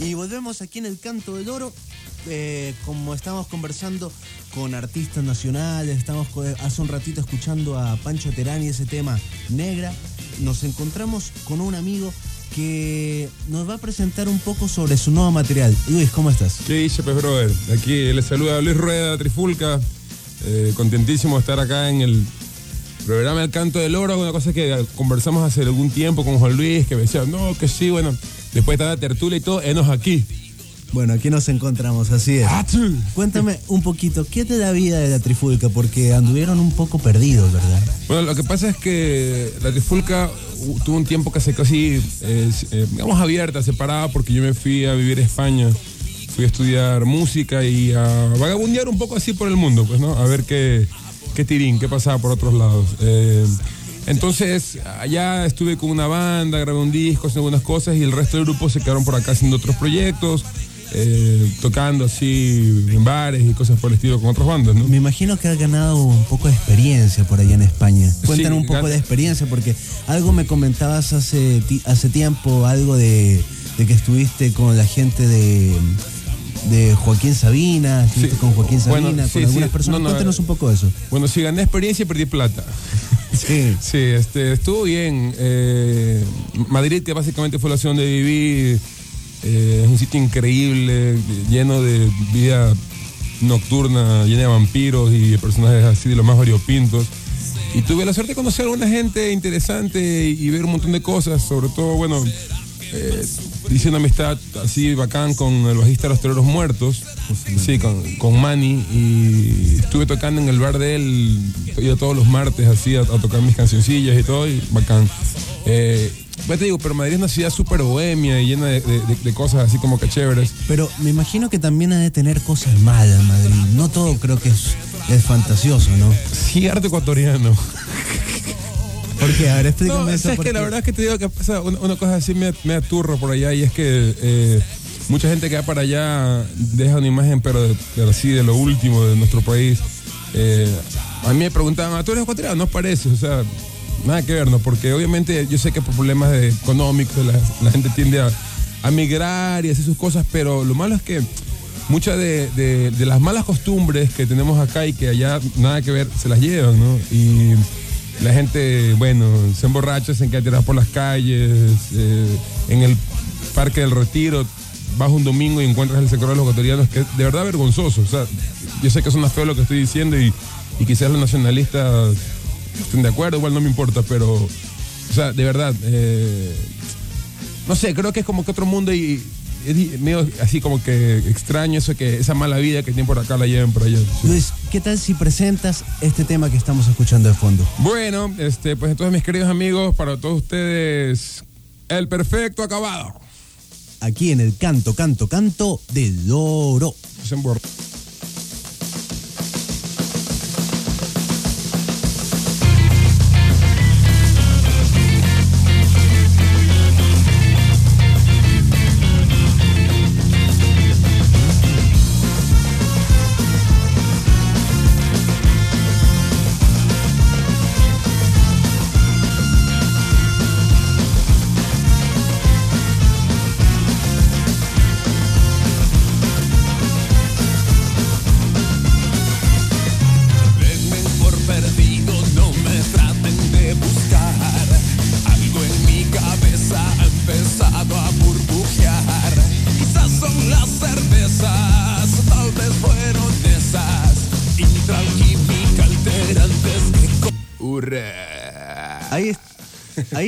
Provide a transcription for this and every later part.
Y volvemos aquí en el Canto del Oro. Eh, como estamos conversando con artistas nacionales, estamos hace un ratito escuchando a Pancho Terán y ese tema Negra, nos encontramos con un amigo que nos va a presentar un poco sobre su nuevo material. Luis, ¿cómo estás? ¿Qué dice, pues, brother? Aquí les saluda Luis Rueda, Trifulca. Eh, contentísimo de estar acá en el programa El Canto del Oro, una cosa que conversamos hace algún tiempo con Juan Luis, que me decía, no, que sí, bueno, después de la tertulia y todo, enos aquí. Bueno, aquí nos encontramos, así es. ¡Achú! Cuéntame un poquito, ¿qué te da vida de la Trifulca? Porque anduvieron un poco perdidos, ¿verdad? Bueno, lo que pasa es que la Trifulca tuvo un tiempo que se casi, eh, eh, digamos, abierta, separada, porque yo me fui a vivir a España. Fui a estudiar música y a vagabundear un poco así por el mundo, pues, ¿no? A ver qué, qué tirín, qué pasaba por otros lados. Eh, entonces, allá estuve con una banda, grabé un disco, hice algunas cosas y el resto del grupo se quedaron por acá haciendo otros proyectos, eh, tocando así en bares y cosas por el estilo con otras bandas, ¿no? Me imagino que has ganado un poco de experiencia por allá en España. Cuéntanos un poco de experiencia, porque algo me comentabas hace, hace tiempo, algo de, de que estuviste con la gente de, de Joaquín Sabina, estuviste Sí. con Joaquín Sabina, Bueno, con algunas personas. No, no, Cuéntanos un poco de eso. Bueno, sí, gané experiencia y perdí plata. Sí. Sí, este, estuvo bien. Eh, Madrid, que básicamente fue la ciudad donde viví, eh, es un sitio increíble, lleno de vida nocturna, llena de vampiros y de personajes así de los más variopintos. Y tuve la suerte de conocer a alguna gente interesante y ver un montón de cosas, sobre todo, bueno, eh, hice una amistad así bacán con el bajista de los Toreros Muertos, sí, con, con Manny, y estuve tocando en el bar de él, iba todos los martes así a, a tocar mis cancioncillas y todo, y bacán. Eh, pues te digo, pero Madrid es una ciudad súper bohemia y llena de, de- de- de cosas así como que chéveres. Pero me imagino que también ha de tener cosas malas Madrid. No todo creo que es, es fantasioso, ¿no? Sí, arte ecuatoriano. Porque, a ver, explícame No, eso. sabes que la verdad es que te digo que una, una cosa así me, me aturro por allá y es que eh, mucha gente que va para allá deja una imagen, pero, de, pero de lo último de nuestro país. Eh, a mí me preguntaban, ¿a tú eres ecuatoriano? No parece, o sea, nada que ver, ¿no? Porque obviamente yo sé que por problemas económicos la, la gente tiende a, a migrar y hacer sus cosas, pero lo malo es que muchas de, de- de las malas costumbres que tenemos acá y que allá nada que ver, se las llevan, ¿no? Y la gente, bueno, se emborracha, se tirada por las calles, eh, en el Parque del Retiro, vas un domingo y encuentras el sector de los ecuatorianos, que es de verdad vergonzoso. O sea, yo sé que suena feo lo que estoy diciendo y, y quizás los nacionalistas estén de acuerdo, igual no me importa, pero, o sea, de verdad, eh, no sé, creo que es como que otro mundo y es di- medio así como que extraño eso que esa mala vida que tienen por acá la lleven por allá. sí. Luis, ¿qué tal si presentas este tema que estamos escuchando de fondo? Bueno, este, pues entonces mis queridos amigos, para todos ustedes, el perfecto acabado. Aquí en el canto, canto, canto del oro. Se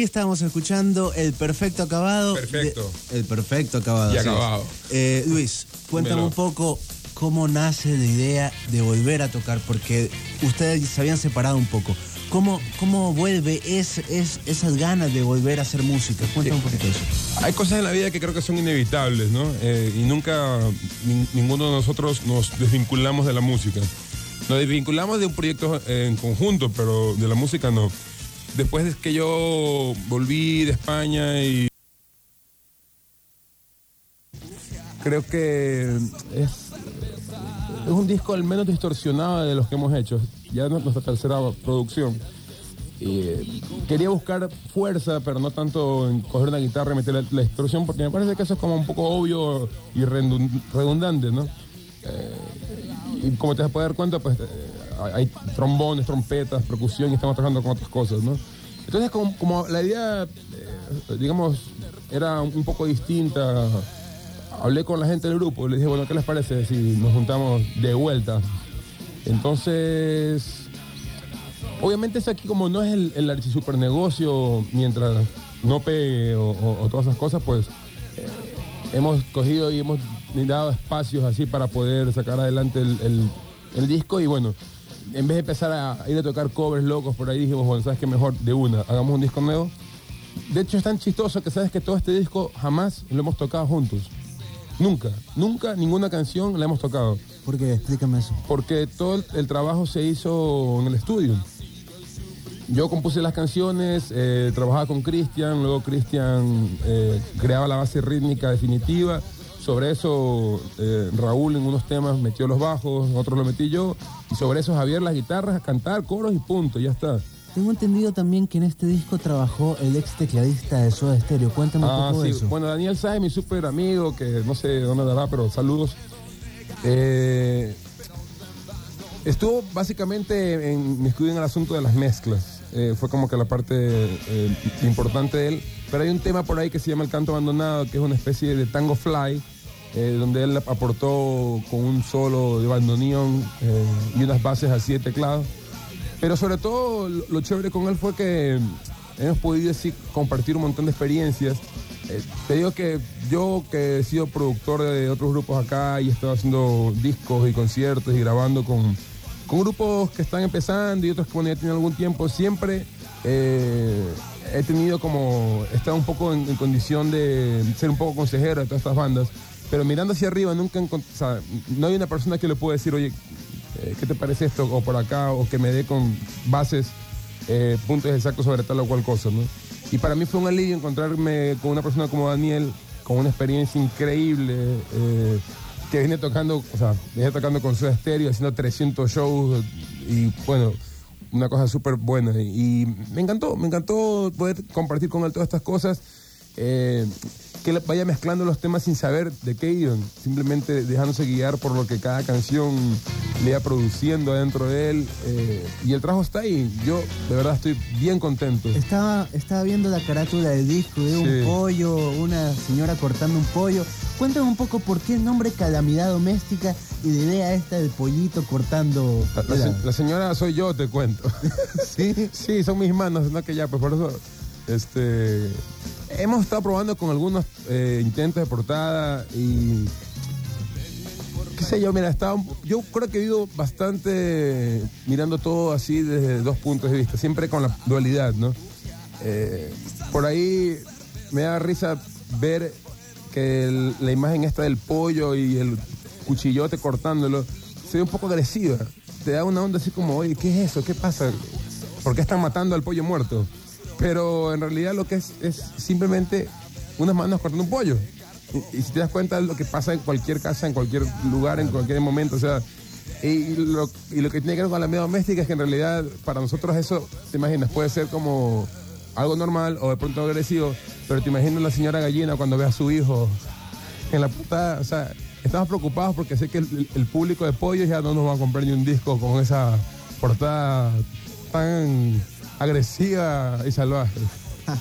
ahí estábamos escuchando el perfecto acabado. de- Perfecto. el perfecto acabado. Y acabado. Eh, Luis, cuéntame Dímelo. un poco cómo nace la idea de volver a tocar, porque ustedes se habían separado un poco. ¿Cómo, cómo vuelve es, es, esas ganas de volver a hacer música? Cuéntame un poquito eso. Hay cosas en la vida que creo que son inevitables, ¿no? Eh, y nunca nin- ninguno de nosotros nos desvinculamos de la música. Nos desvinculamos de un proyecto en conjunto, pero de la música no. Después de que yo volví de España y creo que es, es un disco al menos distorsionado de los que hemos hecho. Ya es nuestra tercera producción. eh, quería buscar fuerza, pero no tanto en coger una guitarra y meter la, la distorsión, porque me parece que eso es como un poco obvio y redun- redundante, ¿no? Eh, y como te puedes dar cuenta, pues eh, hay trombones, trompetas, percusión y estamos trabajando con otras cosas, ¿no? Entonces, como, la idea, eh, digamos, era un poco distinta, hablé con la gente del grupo y les dije, bueno, ¿qué les parece si nos juntamos de vuelta? Entonces, obviamente es aquí como no es el, el archisuper negocio, mientras no pegue o, todas esas cosas, pues eh, hemos cogido y hemos dado espacios así para poder sacar adelante el, el- el disco y bueno, en vez de empezar a ir a tocar covers locos por ahí, dijimos, bueno, ¿sabes qué mejor? De una, hagamos un disco nuevo. De hecho es tan chistoso que sabes que todo este disco jamás lo hemos tocado juntos. Nunca, nunca ninguna canción la hemos tocado ¿Por qué? Explícame eso. porque todo el, el trabajo se hizo en el estudio. Yo compuse las canciones, eh, trabajaba con Cristian, luego Cristian eh, creaba la base rítmica definitiva. Sobre eso eh, Raúl en unos temas metió los bajos, en otros lo metí yo. Y sobre eso Javier las guitarras, cantar, coros y punto, ya está. Tengo entendido también que en este disco trabajó el ex tecladista de Soda Stereo. Cuéntame un Ah, poco de eso. Bueno, Daniel Sáez, mi súper amigo, que no sé dónde dará, pero saludos. Eh, estuvo básicamente en, estudio en el asunto de las mezclas. Eh, fue como que la parte eh, importante de él. Pero hay un tema por ahí que se llama El Canto Abandonado, que es una especie de tango fly, eh, donde él aportó con un solo de bandoneón y unas bases así de teclado. Pero sobre todo lo, chévere con él fue que hemos podido así compartir un montón de experiencias. Te digo que yo que he sido productor de otros grupos acá y he estado haciendo discos y conciertos y grabando con, con grupos que están empezando y otros que bueno, ya tienen algún tiempo, siempre eh, he tenido como, he estado un poco en, condición de ser un poco consejero de todas estas bandas, pero mirando hacia arriba nunca o sea, no hay una persona que le pueda decir, oye, eh, ¿qué te parece esto? O por acá, o que me dé con bases, eh, puntos exactos sobre tal o cual cosa, ¿no? Y para mí fue un alivio encontrarme con una persona como Daniel, con una experiencia increíble, que viene tocando, o sea, viene tocando con su estéreo, haciendo 300 shows, y bueno, una cosa súper buena. Y me encantó, me encantó poder compartir con él todas estas cosas. eh, que vaya mezclando los temas sin saber de qué iban, simplemente dejándose guiar por lo que cada canción le iba produciendo dentro de él. eh, y el trabajo está ahí. Yo de verdad estoy bien contento. Estaba, estaba viendo la carátula del disco de un pollo, una señora cortando un pollo. Cuéntame un poco por qué el nombre Calamidad Doméstica y la idea esta del pollito cortando. La, la se- la señora soy yo, te cuento. ¿Sí? Sí, son mis manos, no que ya, pues por eso. Este, hemos estado probando con algunos eh, intentos de portada y. qué sé yo, mira, estaba, yo creo que he ido bastante mirando todo así desde dos puntos de vista, siempre con la dualidad, ¿no? Eh, por ahí me da risa ver que la imagen esta del pollo y el cuchillote cortándolo se ve un poco agresiva. Te da una onda así como, oye, ¿qué es eso? ¿Qué pasa? ¿Por qué están matando al pollo muerto? Pero en realidad lo que es es simplemente unas manos cortando un pollo. Y, si te das cuenta es lo que pasa en cualquier casa, en cualquier lugar, en cualquier momento, o sea, y lo, y lo que tiene que ver con la media doméstica es que en realidad para nosotros eso, te imaginas, puede ser como algo normal o de pronto agresivo, pero te imaginas la señora gallina cuando ve a su hijo en la portada, o sea, estamos preocupados porque sé que el, el público de pollos ya no nos va a comprar ni un disco con esa portada tan agresiva y salvaje.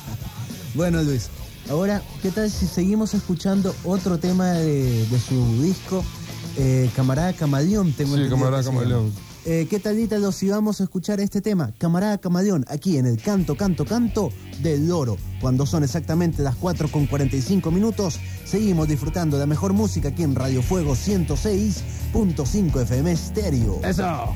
Bueno, Luis, ahora, ¿qué tal si seguimos escuchando otro tema de, de su disco? Eh, Camarada Camaleón, tengo Sí, entendido Camarada se llama. Camaleón. Eh, ¿Qué tal, Ítalo, si vamos a escuchar este tema? Camarada Camaleón, aquí en el canto, canto, canto del loro. Cuando son exactamente las 4 con 45 minutos, seguimos disfrutando de la mejor música aquí en Radio Fuego 106.5 FM Stereo. ¡Eso!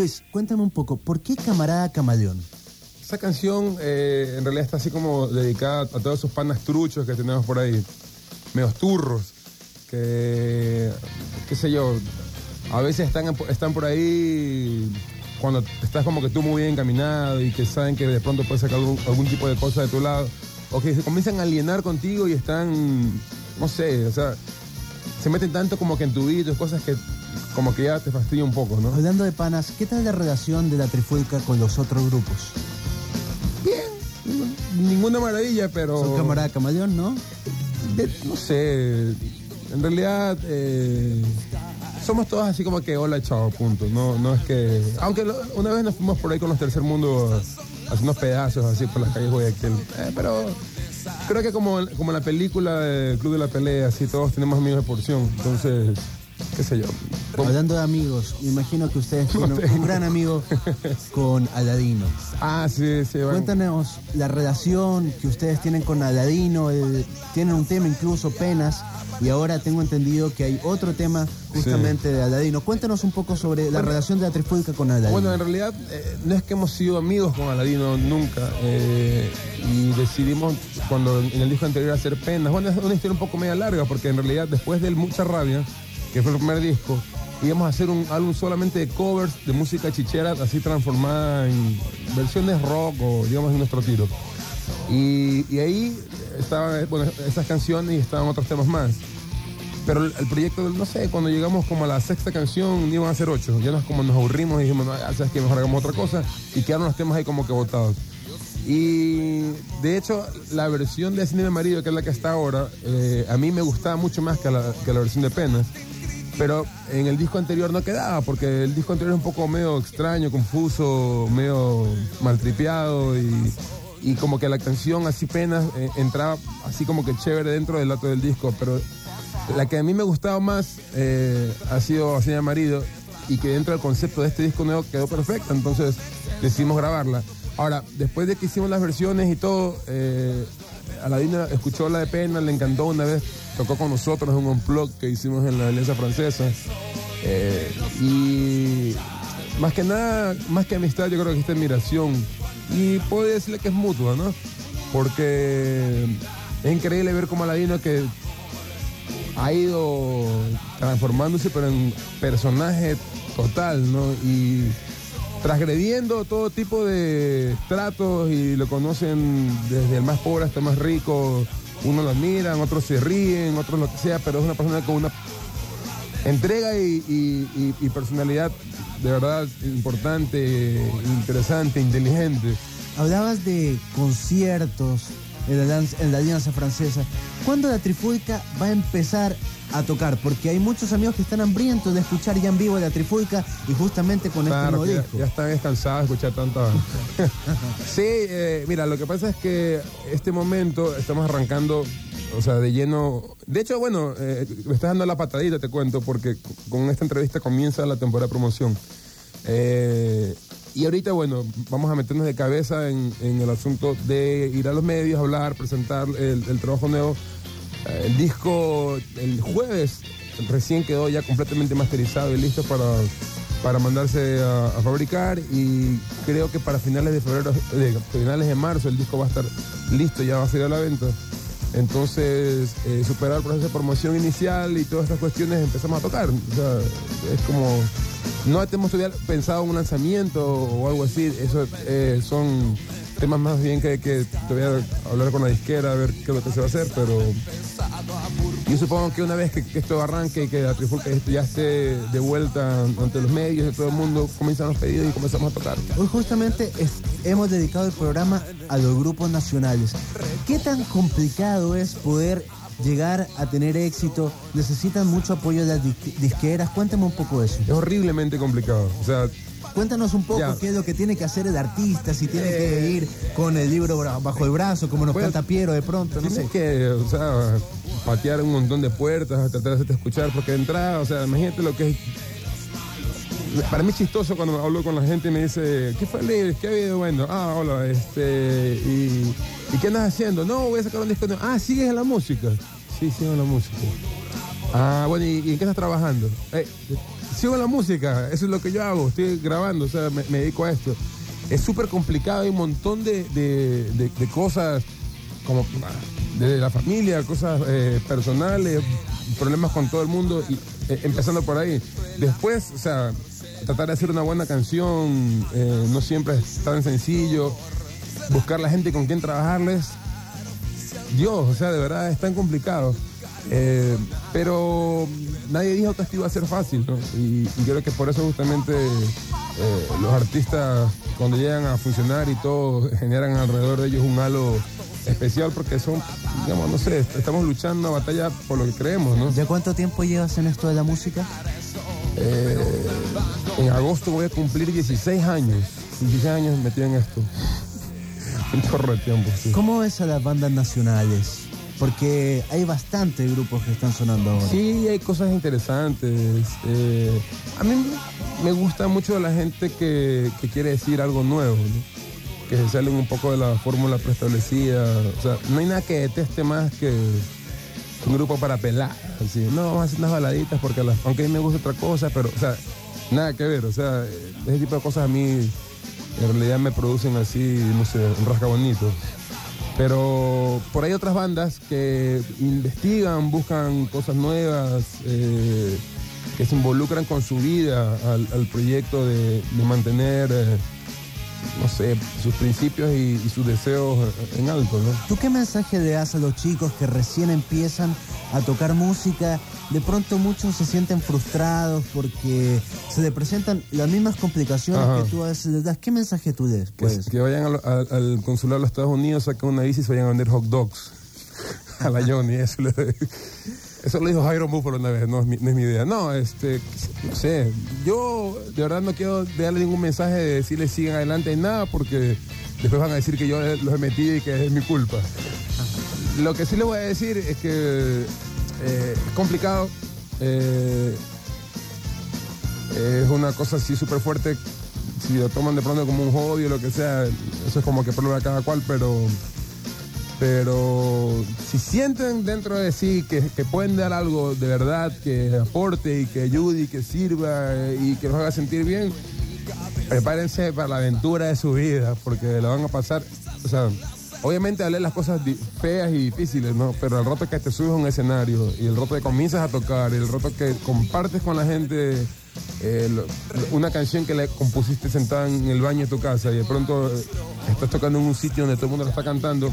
Luis, cuéntame un poco, ¿por qué Camarada Camaleón? Esa canción eh, en realidad está así como dedicada a todos esos panas truchos que tenemos por ahí, medios turros, que, qué sé yo, a veces están, están por ahí cuando estás como que tú muy bien encaminado y que saben que de pronto puedes sacar algún, tipo de cosa de tu lado, o que se comienzan a alienar contigo y están, no sé, o sea, se meten tanto como que en tu vida, cosas que como que ya te fastidia un poco, ¿no? Hablando de panas, ¿qué tal la relación de la Trifulca con los otros grupos? Bien, ninguna maravilla, pero... Son Camarada Camaleón, ¿no? de- no sé, en realidad eh, somos todos así como que hola, chao, punto. No, no es que... Aunque lo- una vez nos fuimos por ahí con los tercer mundo unos pedazos así por las calles de Guayaquil. Eh, pero creo que como, como en la película del Club de la Pelea, así todos tenemos amigos de porción. Entonces, qué sé yo. Hablando de amigos, me imagino que ustedes tienen un gran amigo con Aladino. Ah, sí, sí. bueno. Cuéntanos la relación que ustedes tienen con Aladino, el- tienen un tema incluso penas y ahora tengo entendido que hay otro tema justamente de Aladino. Cuéntanos un poco sobre la relación de la Trifulca con Aladino. Bueno, en realidad eh, no es que hemos sido amigos con Aladino nunca eh, y decidimos cuando en el disco anterior hacer penas. Bueno, es una historia un poco media larga porque en realidad después de Mucha Rabia, que fue el primer disco, íbamos a hacer un álbum solamente de covers de música chichera así transformada en versiones rock o digamos en nuestro tiro. Y, ahí estaban esas canciones y estaban otros temas más. Pero el, proyecto, no sé, cuando llegamos como a la sexta canción, iban a ser ocho. Ya nos, como nos aburrimos y dijimos, no, sabes que mejor hagamos otra cosa. Y quedaron los temas ahí como que botados. Y de hecho, la versión de Cine de Marido, que es la que está ahora, eh, a mí me gustaba mucho más que la, que la versión de Penas. Pero en el disco anterior no quedaba, porque el disco anterior es un poco medio extraño, confuso, medio maltripeado y, como que la canción así penas eh, entraba así como que chévere dentro del dato del disco. Pero la que a mí me gustaba más eh, ha sido Así de Marido y que dentro del concepto de este disco nuevo quedó perfecta, entonces decidimos grabarla. Ahora, después de que hicimos las versiones y todo, eh, Aladino escuchó la de Pena, le encantó una vez, tocó con nosotros en un unplug que hicimos en la Alianza Francesa. Eh, y más que nada, más que amistad, yo creo que esta admiración. Y puedo decirle que es mutua, ¿no? Porque es increíble ver cómo Aladino que ha ido transformándose, pero en personaje total, ¿no? Y transgrediendo todo tipo de tratos y lo conocen desde el más pobre hasta el más rico. Unos lo admiran, otros se ríen, otros lo que sea, pero es una persona con una entrega y- y personalidad de verdad importante, interesante, inteligente. Hablabas de conciertos en la, alianza- Francesa. ¿Cuándo la Trifulca va a empezar a tocar? Porque hay muchos amigos que están hambrientos de escuchar ya en vivo la Trifulca y justamente con este Claro, nuevo que ya, disco. ya están descansados de escuchar tanta. sí, eh, mira, lo que pasa es que este momento estamos arrancando, o sea, de lleno. De hecho, bueno, eh, me estás dando la patadita, te cuento, porque con esta entrevista comienza la temporada de promoción. Eh, y ahorita, bueno, vamos a meternos de cabeza en, en el asunto de ir a los medios, hablar, presentar el, trabajo nuevo. Eh, El disco el jueves recién quedó ya completamente masterizado y listo para, para mandarse a, fabricar y creo que para finales de febrero, de, finales de marzo el disco va a estar listo, ya va a salir a la venta. Entonces, eh, superar el proceso de promoción inicial y todas estas cuestiones empezamos a tocar. Es como, no tenemos todavía pensado un lanzamiento o algo así, eso eh, son temas más bien que, que todavía hablar con la disquera, a ver qué es lo que se va a hacer, pero yo supongo que una vez que, esto arranque y que la trifulca ya esté de vuelta ante los medios de todo el mundo, comienzan los pedidos y comenzamos a tocar. Hoy justamente es- hemos dedicado el programa a los grupos nacionales. ¿Qué tan complicado es poder llegar a tener éxito? ¿Necesitan mucho apoyo de las dis- disqueras? Cuéntame un poco de eso. Es horriblemente complicado. O sea, Cuéntanos un poco Ya. qué es lo que tiene que hacer el artista, si tiene que Eh. ir con el libro bajo el brazo, como nos Bueno, canta Piero de pronto, no sé. que, o sea, patear un montón de puertas, tratar de hacerte escuchar, porque de entrada, o sea, imagínate lo que es. Para mí es chistoso cuando hablo con la gente y me dice, ¿qué fue Liz? ¿Qué ha habido? Bueno, ah, hola, este, y, ¿y qué andas haciendo? No, voy a sacar un disco nuevo. Ah, ¿sigues en la música? Sí, sigo en la música. Ah, bueno, ¿y, en qué estás trabajando? Eh, sigo en la música, eso es lo que yo hago, estoy grabando, o sea, me, dedico a esto. Es súper complicado, hay un montón de, de- de- cosas, como de la familia, cosas eh, personales, problemas con todo el mundo, y, eh, empezando por ahí. Después, o sea, tratar de hacer una buena canción no siempre es tan sencillo. Buscar la gente con quien trabajarles, Dios, o sea, de verdad es tan complicado. Eh, pero nadie dijo que esto iba a ser fácil, ¿no? Y, y creo que por eso justamente eh, los artistas cuando llegan a funcionar y todo generan alrededor de ellos un halo especial porque son, digamos, no sé, estamos luchando una batalla por lo que creemos, ¿no? ¿Ya cuánto tiempo llevas en esto de la música? Eh, en agosto voy a cumplir 16 años, 16 años metido en esto. Un chorro de tiempo, sí. ¿Cómo ves a las bandas nacionales? Porque hay bastantes grupos que están sonando ahora. Sí, hay cosas interesantes. Eh, a mí me gusta mucho la gente que, que quiere decir algo nuevo, ¿no? que se salen un poco de la fórmula preestablecida. O sea, no hay nada que deteste más que un grupo para pelar. Así, no, vamos a hacer unas baladitas porque las- aunque a mí me gusta otra cosa, pero, o sea, nada que ver. O sea, ese tipo de cosas a mí en realidad me producen así, no sé, un rasca bonito. Pero por ahí otras bandas que investigan, buscan cosas nuevas, eh, que se involucran con su vida al, proyecto de, de mantener, eh, no sé, sus principios y, y sus deseos en alto, ¿no? ¿Tú qué mensaje le das a los chicos que recién empiezan a tocar música? De pronto muchos se sienten frustrados porque se le presentan las mismas complicaciones Ajá. que tú a veces les das. ¿Qué mensaje tú les? Que, Pues, que vayan al, al- al consulado de los Estados Unidos, saquen una bici y se vayan a vender hot dogs a la Johnny. Eso, le- eso lo dijo Jairo Búfalo una vez, no es, mi, no es mi idea. No, este, no sé, yo de verdad no quiero darle ningún mensaje de decirles sigan adelante en nada porque después van a decir que yo los he metido y que es mi culpa. Lo que sí les voy a decir es que eh, es complicado. eh, es una cosa así súper fuerte. Si lo toman de pronto como un hobby o lo que sea, eso es como que de cada cual, pero. Pero si sienten dentro de sí que, pueden dar algo de verdad, que aporte y que ayude y que sirva eh, y que los haga sentir bien, prepárense para la aventura de su vida, porque la van a pasar, obviamente hablé las cosas feas y difíciles, ¿no? Pero el rato que te subes a un escenario y el rato que comienzas a tocar, y el rato que compartes con la gente eh, una canción que le compusiste sentada en el baño de tu casa y de pronto eh, estás tocando en un sitio donde todo el mundo lo está cantando,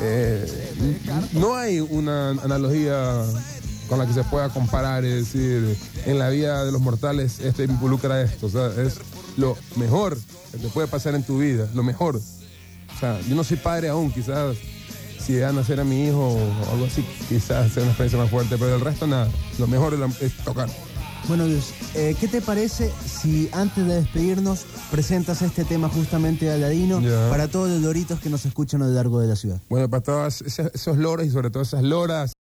eh, no hay una analogía con la que se pueda comparar, es decir, en la vida de los mortales este involucra esto, o sea, es lo mejor que te puede pasar en tu vida, lo mejor. O sea, yo no soy padre aún, quizás si de a nacer a mi hijo o algo así, quizás sea una experiencia más fuerte, pero el resto nada, lo mejor es, tocar. bueno, Luis, eh, ¿qué te parece si antes de despedirnos presentas este tema justamente a Ladino Ya. para todos los loritos que nos escuchan a lo largo de la ciudad? Bueno, para todos esos, esos loros y sobre todo esas loras.